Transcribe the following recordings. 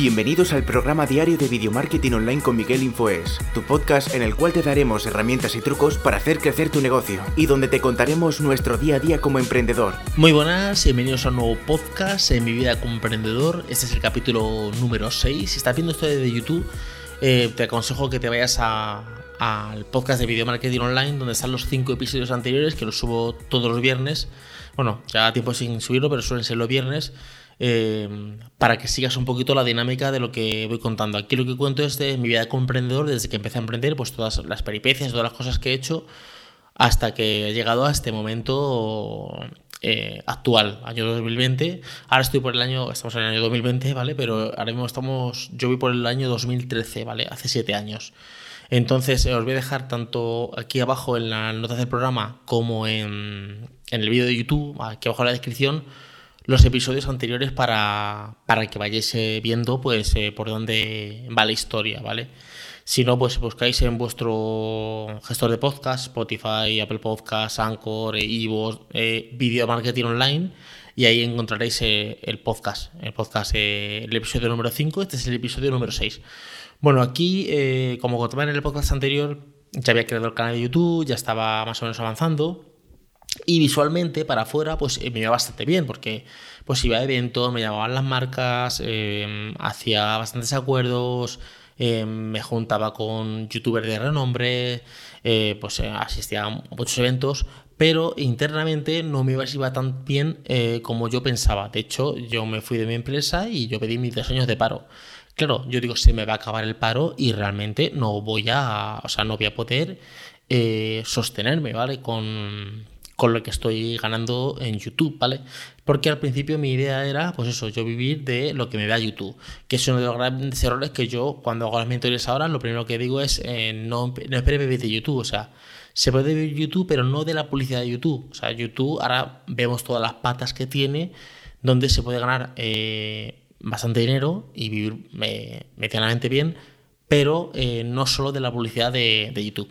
Bienvenidos al programa diario de Video Marketing Online con Miguel Infoes, tu podcast en el cual te daremos herramientas y trucos para hacer crecer tu negocio y donde te contaremos nuestro día a día como emprendedor. Muy buenas, bienvenidos a un nuevo podcast en mi vida como emprendedor. Este es el capítulo número 6. Si estás viendo esto desde YouTube, eh, te aconsejo que te vayas al podcast de Video Marketing Online donde están los 5 episodios anteriores que los subo todos los viernes. Bueno, ya tiempo sin subirlo, pero suelen ser los viernes Em, para que sigas un poquito la dinámica de lo que voy contando. Aquí lo que cuento es de mi vida como emprendedor, desde que empecé a emprender, pues todas las peripecias, todas las cosas que he hecho, hasta que he llegado a este momento eh, actual, año 2020. Ahora estoy por el año, estamos en el año 2020, ¿vale? Pero ahora mismo estamos, yo voy por el año 2013, ¿vale? Hace siete años. Entonces os voy a dejar tanto aquí abajo en las notas del programa como en, en el vídeo de YouTube, aquí abajo en la descripción, los episodios anteriores para, para que vayáis eh, viendo pues eh, por dónde va la historia, ¿vale? Si no, pues buscáis en vuestro gestor de podcast, Spotify, Apple Podcasts, Anchor, Evo, eh, Video Marketing Online, y ahí encontraréis el podcast, el podcast, el episodio número 5, este es el episodio número 6. Bueno, aquí, como contaba en el podcast anterior, ya había creado el canal de YouTube, ya estaba más o menos avanzando, y visualmente para afuera, pues eh, me iba bastante bien, porque pues iba a eventos, me llamaban las marcas, em, hacía bastantes acuerdos, em, me juntaba con youtubers de renombre, eh, pues eh, asistía a muchos eventos, pero internamente no me iba tan bien como yo pensaba. De hecho, yo me fui de mi empresa y yo pedí mis dos años de paro. Claro, yo digo, se me va a acabar el paro y realmente no voy a, o sea, no voy a poder sostenerme, ¿vale? Con, con lo que estoy ganando en YouTube, ¿vale? Porque al principio mi idea era, pues eso, yo vivir de lo que me da YouTube, que es uno de los grandes errores que yo cuando hago las mentorías ahora, lo primero que digo es eh, no, no espere vivir de YouTube, o sea, se puede vivir YouTube, pero no de la publicidad de YouTube. O sea, YouTube ahora vemos todas las patas que tiene, donde se puede ganar eh, bastante dinero y vivir eh, medianamente bien, pero no solo de la publicidad de, de YouTube.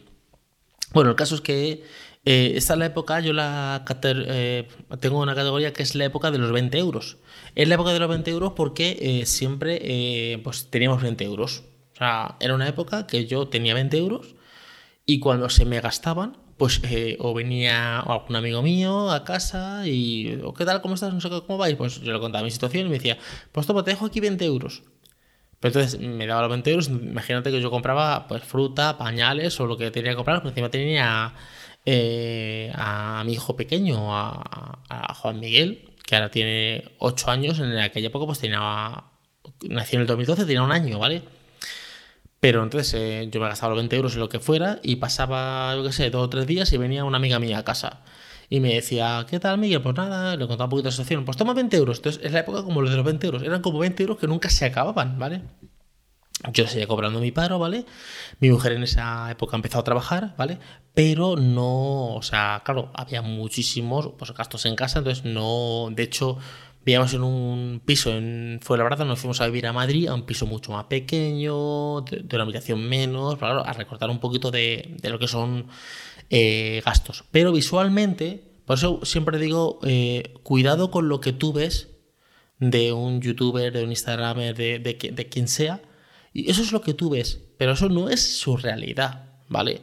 Bueno, el caso es que eh, esta es la época, yo la eh, tengo una categoría que es la época de los 20 euros. Es la época de los 20 euros porque eh, siempre pues teníamos 20 euros. O sea, era una época que yo tenía 20 euros y cuando se me gastaban, pues o venía algún amigo mío a casa y, ¿qué tal? ¿Cómo estás? No sé cómo vais. Pues yo le contaba mi situación y me decía, pues toma, te dejo aquí 20 euros. Pero entonces me daba los 20 euros. Imagínate que yo compraba pues fruta, pañales o lo que tenía que comprar, pero encima tenía eh, a mi hijo pequeño, a, Juan Miguel, que ahora tiene 8 años, en aquella época pues tenía, nació en el 2012, tenía un año, ¿vale? Pero entonces eh, yo me gastaba los 20 euros en lo que fuera y pasaba, yo qué sé, dos o tres días y venía una amiga mía a casa. Y me decía, ¿qué tal, Miguel? Pues nada, le contaba un poquito de situación. Pues toma 20 euros. Entonces es la época como los de los 20 euros. Eran como 20 euros que nunca se acababan, ¿vale? Yo seguía cobrando mi paro, ¿vale? Mi mujer en esa época empezó a trabajar, ¿vale? Pero no, o sea, claro, había muchísimos pues, gastos en casa, entonces no, de hecho, vivíamos en un piso en Fuenlabrada, nos fuimos a vivir a Madrid, a un piso mucho más pequeño, de, una habitación menos, claro, a recortar un poquito de, lo que son eh, gastos. Pero visualmente, por eso siempre digo, eh, cuidado con lo que tú ves de un youtuber, de un instagramer, de quien sea, y eso es lo que tú ves, pero eso no es su realidad, ¿vale?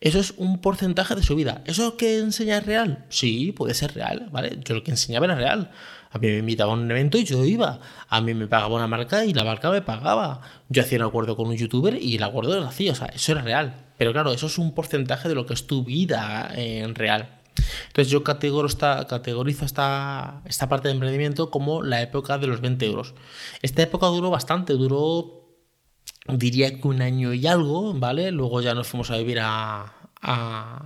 Eso es un porcentaje de su vida. ¿Eso que enseña es real? Sí, puede ser real, ¿vale? Yo lo que enseñaba era real. A mí me invitaba a un evento y yo iba. A mí me pagaba una marca y la marca me pagaba. Yo hacía un acuerdo con un youtuber y el acuerdo lo hacía. O sea, eso era real. Pero claro, eso es un porcentaje de lo que es tu vida en real. Entonces yo esta, categorizo esta, esta parte de emprendimiento como la época de los 20 euros. Esta época duró bastante, duró diría que un año y algo, ¿vale? Luego ya nos fuimos a vivir a,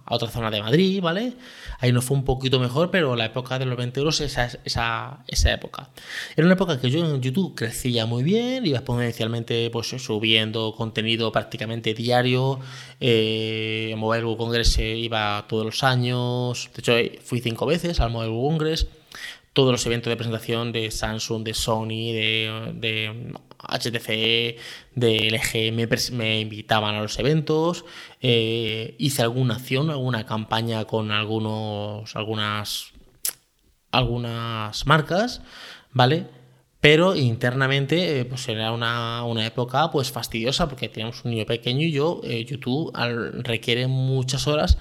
otra zona de Madrid, ¿vale? Ahí nos fue un poquito mejor, pero la época de los 20 euros, esa, esa, esa época. Era una época que yo en YouTube crecía muy bien, iba exponencialmente pues, subiendo contenido prácticamente diario. Eh, Mobile World Congress iba todos los años, de hecho fui cinco veces al Mobile World Congress todos los eventos de presentación de Samsung, de Sony, de, HTC, de LG me, invitaban a los eventos, eh, hice alguna acción, alguna campaña con algunos, algunas, algunas marcas, ¿vale? Pero internamente, eh, pues era una, una, época pues fastidiosa porque teníamos un niño pequeño y yo, eh, YouTube requiere muchas horas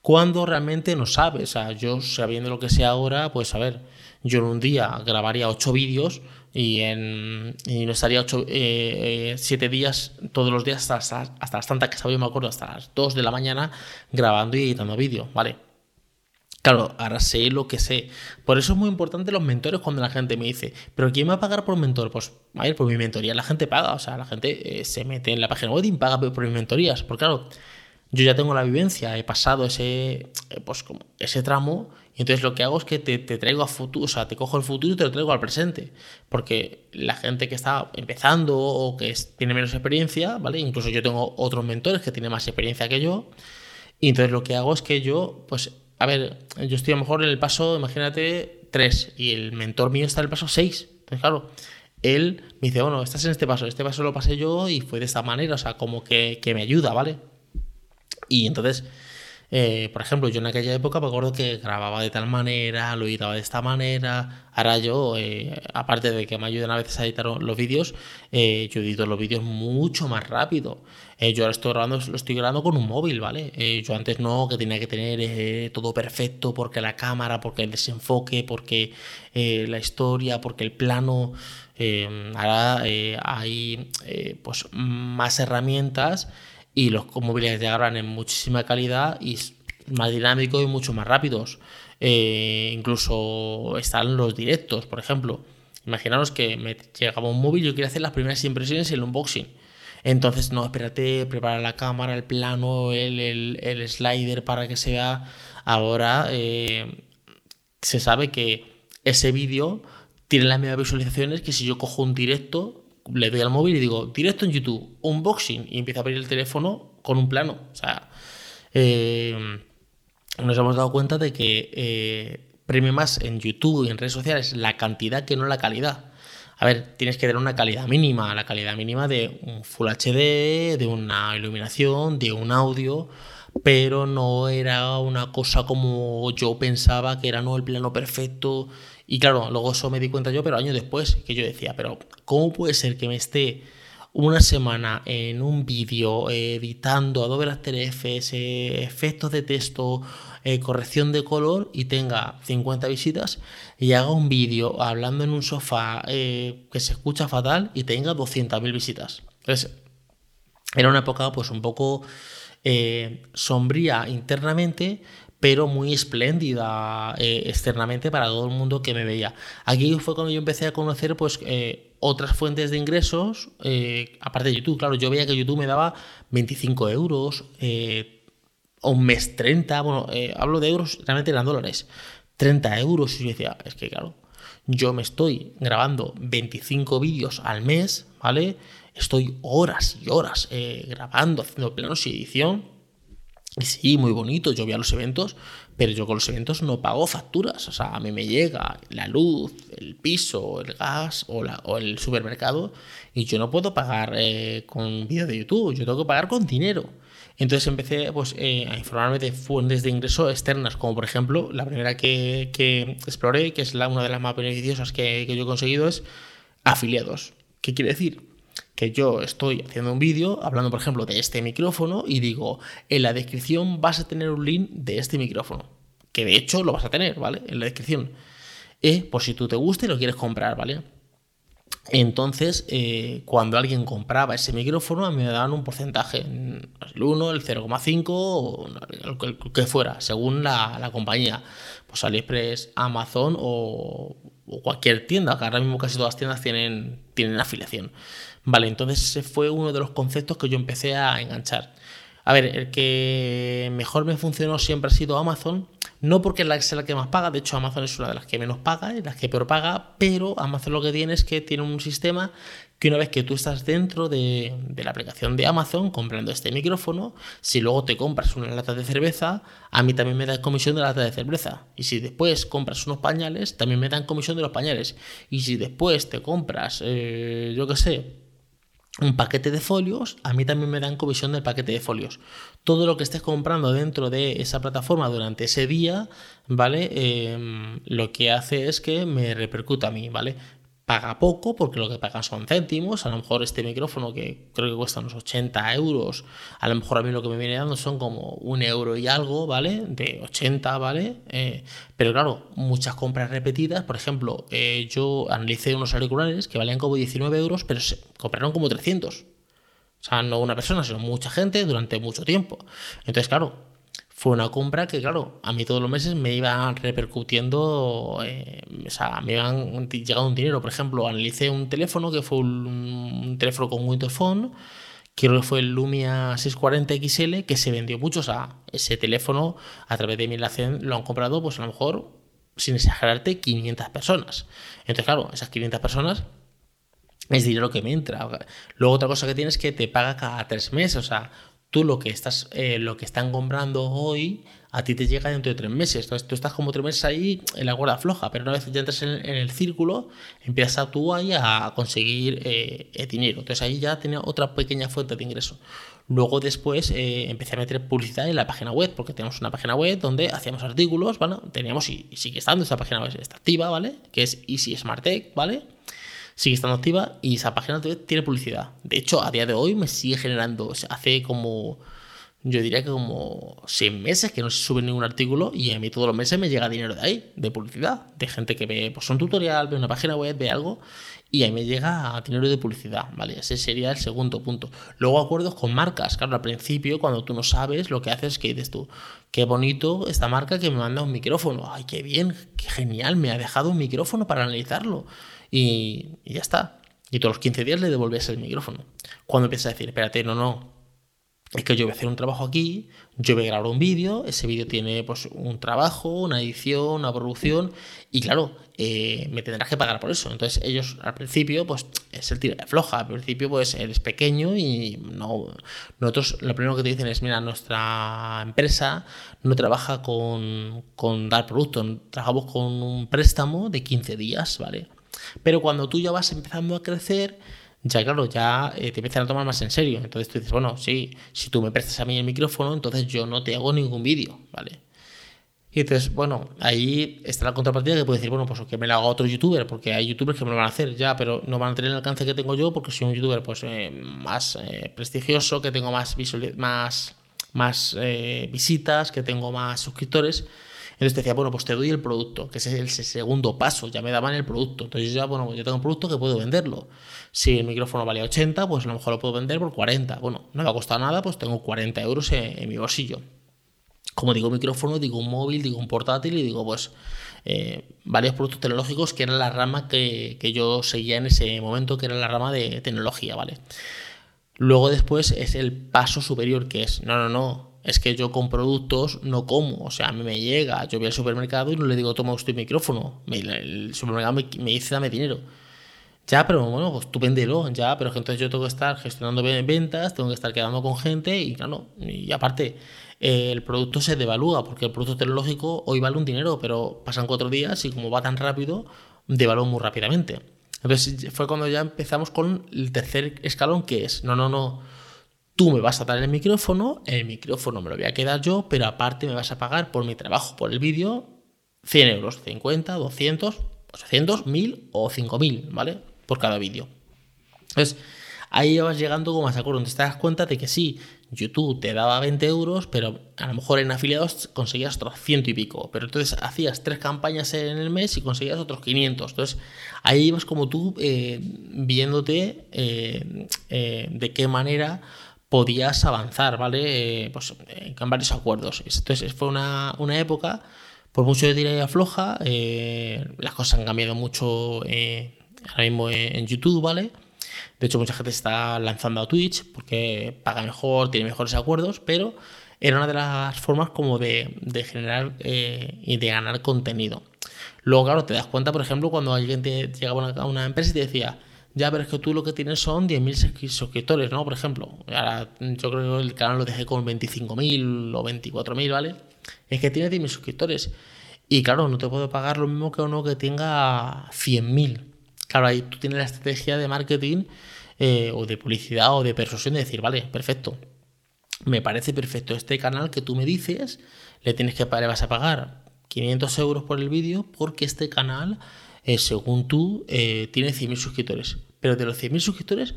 cuando realmente no sabes. O sea, yo sabiendo lo que sé ahora, pues a ver, yo en un día grabaría ocho vídeos y, en, y no estaría ocho, eh, siete días todos los días hasta, hasta, las tantas que yo me acuerdo, hasta las dos de la mañana grabando y editando vídeo, ¿vale? Claro, ahora sé lo que sé. Por eso es muy importante los mentores cuando la gente me dice, ¿pero quién va a pagar por un mentor? Pues, a ver, por mi mentoría la gente paga. O sea, la gente eh, se mete en la página web y paga por mis mentorías. Porque claro, yo ya tengo la vivencia, he pasado ese, eh, pues, como ese tramo y entonces lo que hago es que te, te, traigo a futuro, o sea, te cojo el futuro y te lo traigo al presente. Porque la gente que está empezando o que tiene menos experiencia, ¿vale? Incluso yo tengo otros mentores que tienen más experiencia que yo. Y entonces lo que hago es que yo, pues a ver, yo estoy a lo mejor en el paso, imagínate, 3 y el mentor mío está en el paso 6. Entonces, claro, él me dice, bueno, estás en este paso, este paso lo pasé yo y fue de esta manera, o sea, como que, que me ayuda, ¿vale? Y entonces eh, por ejemplo, yo en aquella época me acuerdo que grababa de tal manera, lo editaba de esta manera. Ahora yo, eh, aparte de que me ayudan a veces a editar los vídeos, eh, yo edito los vídeos mucho más rápido. yo ahora estoy grabando, lo estoy grabando con un móvil, ¿vale? yo antes no, que tenía que tener todo perfecto porque la cámara, porque el desenfoque, porque la historia, porque el plano. ahora hay pues más herramientas y los móviles de ahora en muchísima calidad y más dinámicos y mucho más rápidos. Eh, incluso están los directos, por ejemplo. Imaginaros que me llegaba un móvil y yo quería hacer las primeras impresiones y el unboxing. Entonces, no, espérate, prepara la cámara, el plano, el, el, slider para que se vea. Ahora eh, se sabe que ese vídeo tiene las mismas visualizaciones que si yo cojo un directo le doy al móvil y digo, directo en YouTube, unboxing, y empieza a abrir el teléfono con un plano. O sea, eh, nos hemos dado cuenta de que eh, premio más en YouTube y en redes sociales la cantidad que no la calidad. A ver, tienes que tener una calidad mínima, la calidad mínima de un Full HD, de una iluminación, de un audio, pero no era una cosa como yo pensaba que era no el plano perfecto y claro, luego eso me di cuenta yo, pero años después, que yo decía, pero ¿cómo puede ser que me esté una semana en un vídeo editando Adobe After Effects, efectos de texto, eh, corrección de color y tenga 50 visitas y haga un vídeo hablando en un sofá eh, que se escucha fatal y tenga 200.000 visitas? Era una época pues un poco eh, sombría internamente, pero muy espléndida eh, externamente para todo el mundo que me veía. Aquí fue cuando yo empecé a conocer pues eh, otras fuentes de ingresos, eh, aparte de YouTube, claro, yo veía que YouTube me daba 25 euros, o un mes 30, bueno, hablo de euros, realmente eran dólares, 30 euros, y yo decía, es que claro, yo me estoy grabando 25 vídeos al mes, ¿vale? Estoy horas y horas grabando, haciendo planos y edición, y sí, muy bonito, yo voy a los eventos, pero yo con los eventos no pago facturas. O sea, a mí me llega la luz, el piso, el gas o, la, o el supermercado y yo no puedo pagar eh, con vídeo de YouTube, yo tengo que pagar con dinero. Entonces empecé pues, eh, a informarme de fuentes de ingreso externas, como por ejemplo la primera que, que exploré, que es la, una de las más beneficiosas que, que yo he conseguido, es afiliados. ¿Qué quiere decir? Que yo estoy haciendo un vídeo hablando, por ejemplo, de este micrófono y digo, en la descripción vas a tener un link de este micrófono, que de hecho lo vas a tener, ¿vale? En la descripción. Eh, por si tú te gusta y lo quieres comprar, ¿vale? Entonces, eh, cuando alguien compraba ese micrófono, a mí me daban un porcentaje, el 1, el 0,5 o el que fuera, según la, compañía. Pues AliExpress, Amazon o, o, cualquier tienda, que ahora mismo casi todas las tiendas tienen, tienen afiliación. Vale, entonces ese fue uno de los conceptos que yo empecé a enganchar. A ver, el que mejor me funcionó siempre ha sido Amazon, no porque es la que más paga, de hecho Amazon es una de las que menos paga, y las que peor paga, pero Amazon lo que tiene es que tiene un sistema que una vez que tú estás dentro de, la aplicación de Amazon comprando este micrófono, si luego te compras una lata de cerveza, a mí también me dan comisión de la lata de cerveza. Y si después compras unos pañales, también me dan comisión de los pañales. Y si después te compras, eh, yo qué sé, un paquete de folios, a mí también me dan comisión del paquete de folios. Todo lo que estés comprando dentro de esa plataforma durante ese día, ¿vale? Em, lo que hace es que me repercuta a mí, ¿vale? Paga poco porque lo que pagan son céntimos. A lo mejor este micrófono que creo que cuesta unos 80 euros, a lo mejor a mí lo que me viene dando son como un euro y algo, ¿vale? De 80, ¿vale? Eh, pero claro, muchas compras repetidas. Por ejemplo, eh, yo analicé unos auriculares que valían como 19 euros, pero se compraron como 300. O sea, no una persona, sino mucha gente durante mucho tiempo. Entonces, claro, fue una compra que, claro, a mí todos los meses me iban repercutiendo, eh, o sea, me iban llegando un dinero. Por ejemplo, analicé un teléfono que fue un, teléfono con Windows Phone, creo que fue el Lumia 640 XL, que se vendió mucho. O sea, ese teléfono a través de mi enlace lo han comprado, pues a lo mejor, sin exagerarte, 500 personas. Entonces, claro, esas 500 personas es dinero que me entra. Luego otra cosa que tienes es que te paga cada tres meses, o sea, tú lo que estás, eh, lo que están comprando hoy, a ti te llega dentro de tres meses. Entonces tú estás como tres meses ahí en la cuerda floja, pero una vez ya entras en, el círculo, empiezas tú ahí a conseguir eh, dinero. Entonces ahí ya tenía otra pequeña fuente de ingreso. Luego después eh, empecé a meter publicidad en la página web, porque tenemos una página web donde hacíamos artículos, ¿vale? Teníamos y, sigue estando, esa página web está activa, ¿vale? Que es Easy Smart Tech, ¿vale? Sigue estando activa y esa página tiene publicidad. De hecho, a día de hoy me sigue generando, hace como, yo diría que como seis meses que no se sube ningún artículo y a mí todos los meses me llega dinero de ahí, de publicidad, de gente que ve pues, un tutorial, ve una página web, ve algo y ahí me llega dinero de publicidad, ¿vale? Ese sería el segundo punto. Luego acuerdos con marcas, claro, al principio cuando tú no sabes, lo que haces es que dices tú, qué bonito esta marca que me manda un micrófono, ay, qué bien, qué genial, me ha dejado un micrófono para analizarlo y, ya está. Y todos los 15 días le devolvías el micrófono. Cuando empiezas a decir, espérate, no, no, es que yo voy a hacer un trabajo aquí, yo voy a grabar un vídeo, ese vídeo tiene pues un trabajo, una edición, una producción, y claro, eh, me tendrás que pagar por eso. Entonces ellos al principio, pues es el tiro de floja, al principio pues eres pequeño y no, nosotros lo primero que te dicen es, mira, nuestra empresa no trabaja con, con dar productos, trabajamos con un préstamo de 15 días, ¿vale? Pero cuando tú ya vas empezando a crecer, ya claro, ya eh, te empiezan a tomar más en serio. Entonces tú dices, bueno, sí, si tú me prestas a mí el micrófono, entonces yo no te hago ningún vídeo, ¿vale? Y entonces, bueno, ahí está la contrapartida que puede decir, bueno, pues que me lo haga otro youtuber, porque hay youtubers que me lo van a hacer ya, pero no van a tener el alcance que tengo yo, porque soy un youtuber pues eh, más eh, prestigioso, que tengo más, más, más visitas, que tengo más suscriptores. Entonces te decía, bueno, pues te doy el producto, que es el segundo paso, ya me daban el producto. Entonces ya, bueno, pues yo tengo un producto que puedo venderlo. Si el micrófono valía 80, pues a lo mejor lo puedo vender por 40. Bueno, no me ha costado nada, pues tengo 40 euros en, mi bolsillo. Como digo micrófono, digo un móvil, digo un portátil y digo pues eh, varios productos tecnológicos que era la rama que yo seguía en ese momento, que era la rama de tecnología, ¿vale? Luego después es el paso superior que es, no, no, no, es que yo con productos no como, o sea, a mí me llega, yo voy al supermercado y no le digo, toma usted micrófono, el supermercado me, dice, dame dinero. Ya, pero bueno, pues tú véndelo, ya, pero entonces yo tengo que estar gestionando ventas, tengo que estar quedando con gente y claro, y aparte, el producto se devalúa, porque el producto tecnológico hoy vale un dinero, pero pasan cuatro días y como va tan rápido, devalúa muy rápidamente. Entonces fue cuando ya empezamos con el tercer escalón que es, no, no, no, Tú me vas a dar el micrófono, el micrófono me lo voy a quedar yo, pero aparte me vas a pagar por mi trabajo, por el vídeo, 100 euros, 50, 200, 800, 1000 o 5000, ¿vale? Por cada vídeo. Entonces, ahí vas llegando como más acuerdo, donde te das cuenta de que sí, YouTube te daba 20 euros, pero a lo mejor en afiliados conseguías otros ciento y pico. Pero entonces hacías tres campañas en el mes y conseguías otros 500. Entonces ahí ibas como tú eh, viéndote eh, eh, de qué manera podías avanzar, ¿vale? Eh, pues en varios acuerdos. Entonces fue una, época, por mucho de tira y afloja, eh, las cosas han cambiado mucho eh, ahora mismo en YouTube, ¿vale? De hecho, mucha gente está lanzando a Twitch porque paga mejor, tiene mejores acuerdos, pero era una de las formas como de, generar y de ganar contenido. Luego, claro, te das cuenta, por ejemplo, cuando alguien te llegaba a una empresa y te decía, ya, pero es que tú lo que tienes son 10.000 suscriptores, ¿no? Por ejemplo. Ahora yo creo que el canal lo dejé con 25.000 o 24.000, ¿vale? Es que tiene 10.000 suscriptores. Y claro, no te puedo pagar lo mismo que uno que tenga 100.000. Claro, ahí tú tienes la estrategia de marketing eh, o de publicidad o de persuasión de decir, vale, perfecto. Me parece perfecto este canal que tú me dices, le tienes que le vas a pagar 500 euros por el vídeo porque este canal eh, según tú, eh, tiene 100.000 suscriptores. Pero de los 100.000 suscriptores,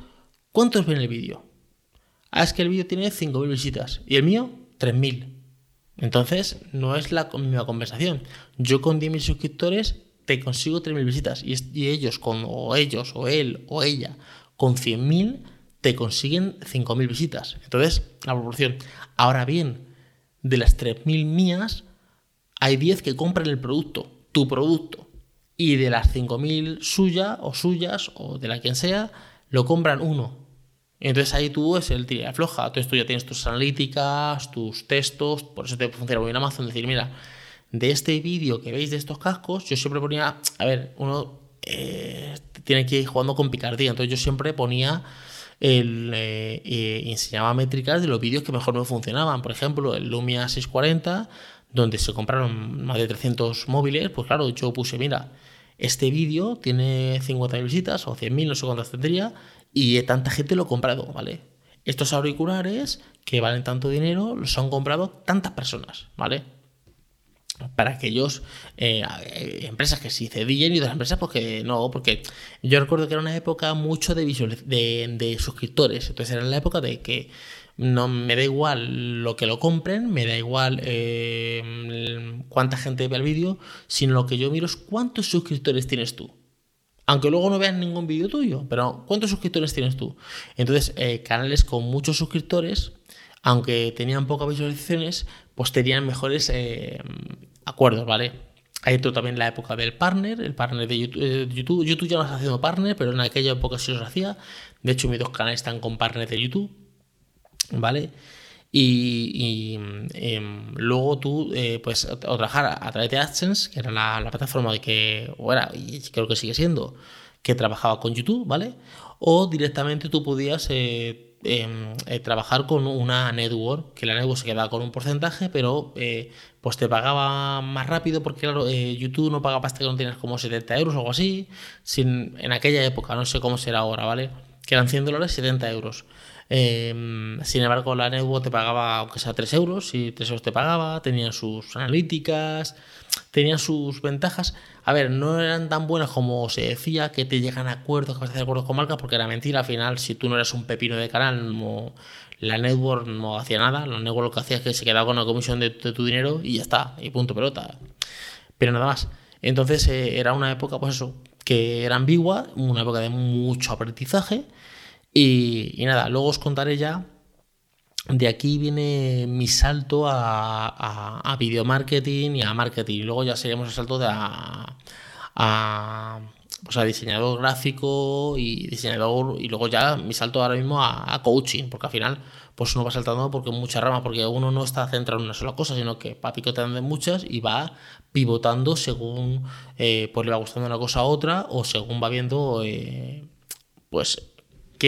¿cuántos ven el vídeo? Ah, es que el vídeo tiene 5.000 visitas y el mío 3.000. Entonces, no es la misma conversación. Yo con 10.000 suscriptores te consigo 3.000 visitas y, ellos, con, o ellos, o él, o ella, con 100.000 te consiguen 5.000 visitas. Entonces, la proporción. Ahora bien, de las 3.000 mías, hay 10 que compran el producto, tu producto. Y de las 5.000 suyas o suyas o de la quien sea, lo compran uno. Entonces ahí tú es el tira floja. Entonces tú ya tienes tus analíticas, tus textos, por eso te funciona muy bien Amazon. Decir, mira, de este vídeo que veis de estos cascos, yo siempre ponía, a ver, uno eh, tiene que ir jugando con picardía, entonces yo siempre ponía el, eh, enseñaba métricas de los vídeos que mejor me funcionaban. Por ejemplo, el Lumia 640, donde se compraron más de 300 móviles, pues claro, yo puse, mira, este vídeo tiene 50.000 visitas o 100.000, no sé cuántas tendría, y tanta gente lo ha comprado, ¿vale? Estos auriculares que valen tanto dinero los han comprado tantas personas, ¿vale? para aquellos eh, empresas que sí cedían y otras empresas porque no, porque yo recuerdo que era una época mucho de, de, suscriptores, entonces era la época de que no me da igual lo que lo compren, me da igual eh, cuánta gente ve el vídeo, sino lo que yo miro es cuántos suscriptores tienes tú. Aunque luego no vean ningún vídeo tuyo, pero ¿cuántos suscriptores tienes tú? Entonces, eh, canales con muchos suscriptores, aunque tenían pocas visualizaciones, pues tenían mejores eh, acuerdos, ¿vale? Hay otro también la época del partner, el partner de YouTube. YouTube. ya no está haciendo partner, pero en aquella época sí los hacía. De hecho, mis dos canales están con partner de YouTube, ¿vale? Y, em, luego tú eh, pues o trabajar a, través de AdSense, que era la, plataforma de que, o era, y creo que sigue siendo, que trabajaba con YouTube, ¿vale? O directamente tú podías eh, em, eh, trabajar con una network, que la network se quedaba con un porcentaje, pero pues te pagaba más rápido porque claro, YouTube no pagaba hasta que no tienes como 70 euros o algo así, sin, en aquella época, no sé cómo será ahora, ¿vale? Que eran 100 dólares, 70 euros. Em, sin embargo, la network te pagaba, aunque sea 3 euros, y 3 euros te pagaba, tenían sus analíticas, tenían sus ventajas. A ver, no eran tan buenas como se decía, que te llegan a acuerdos, que vas a hacer acuerdos con marcas, porque era mentira. Al final, si tú no eras un pepino de canal, la network no hacía nada. La network lo que hacía es que se quedaba con la comisión de, tu dinero y ya está, y punto pelota. Pero nada más. Entonces eh, era una época, pues eso, que era ambigua, una época de mucho aprendizaje y, nada, luego os contaré ya. De aquí viene mi salto a, a, video marketing y a marketing. Luego ya seríamos el salto de a, a, pues a diseñador gráfico y diseñador. Y luego ya mi salto ahora mismo a, coaching, porque al final pues uno va saltando porque muchas ramas, porque uno no está centrado en una sola cosa, sino que va picotando en muchas y va pivotando según eh, pues le va gustando una cosa a otra o según va viendo eh, pues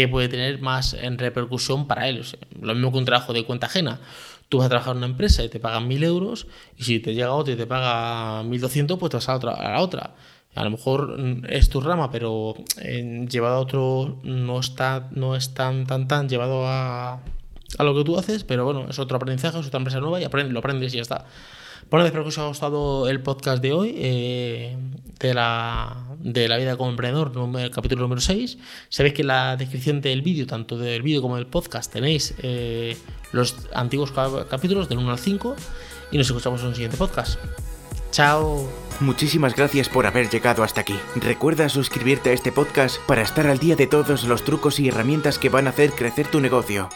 puede tener más en repercusión para él. lo mismo que un trabajo de cuenta ajena. Tú vas a trabajar en una empresa y te pagan 1.000 euros y si te llega otra y te paga 1.200, pues te vas a, otra, a la otra. A lo mejor mm, es tu rama, pero llevado a otro no está no es tan, tan, tan llevado a, a lo que tú haces, pero bueno, es otro aprendizaje, es otra empresa nueva y lo aprendes y ya está. Bueno, espero que os haya gustado el podcast de hoy, eh, de, la, de la vida como emprendedor, el capítulo número 6. Sabéis que en la descripción del vídeo, tanto del vídeo como del podcast, tenéis eh, los antiguos capítulos del 1 al 5 y nos escuchamos en un siguiente podcast. Chao. Muchísimas gracias por haber llegado hasta aquí. Recuerda suscribirte a este podcast para estar al día de todos los trucos y herramientas que van a hacer crecer tu negocio.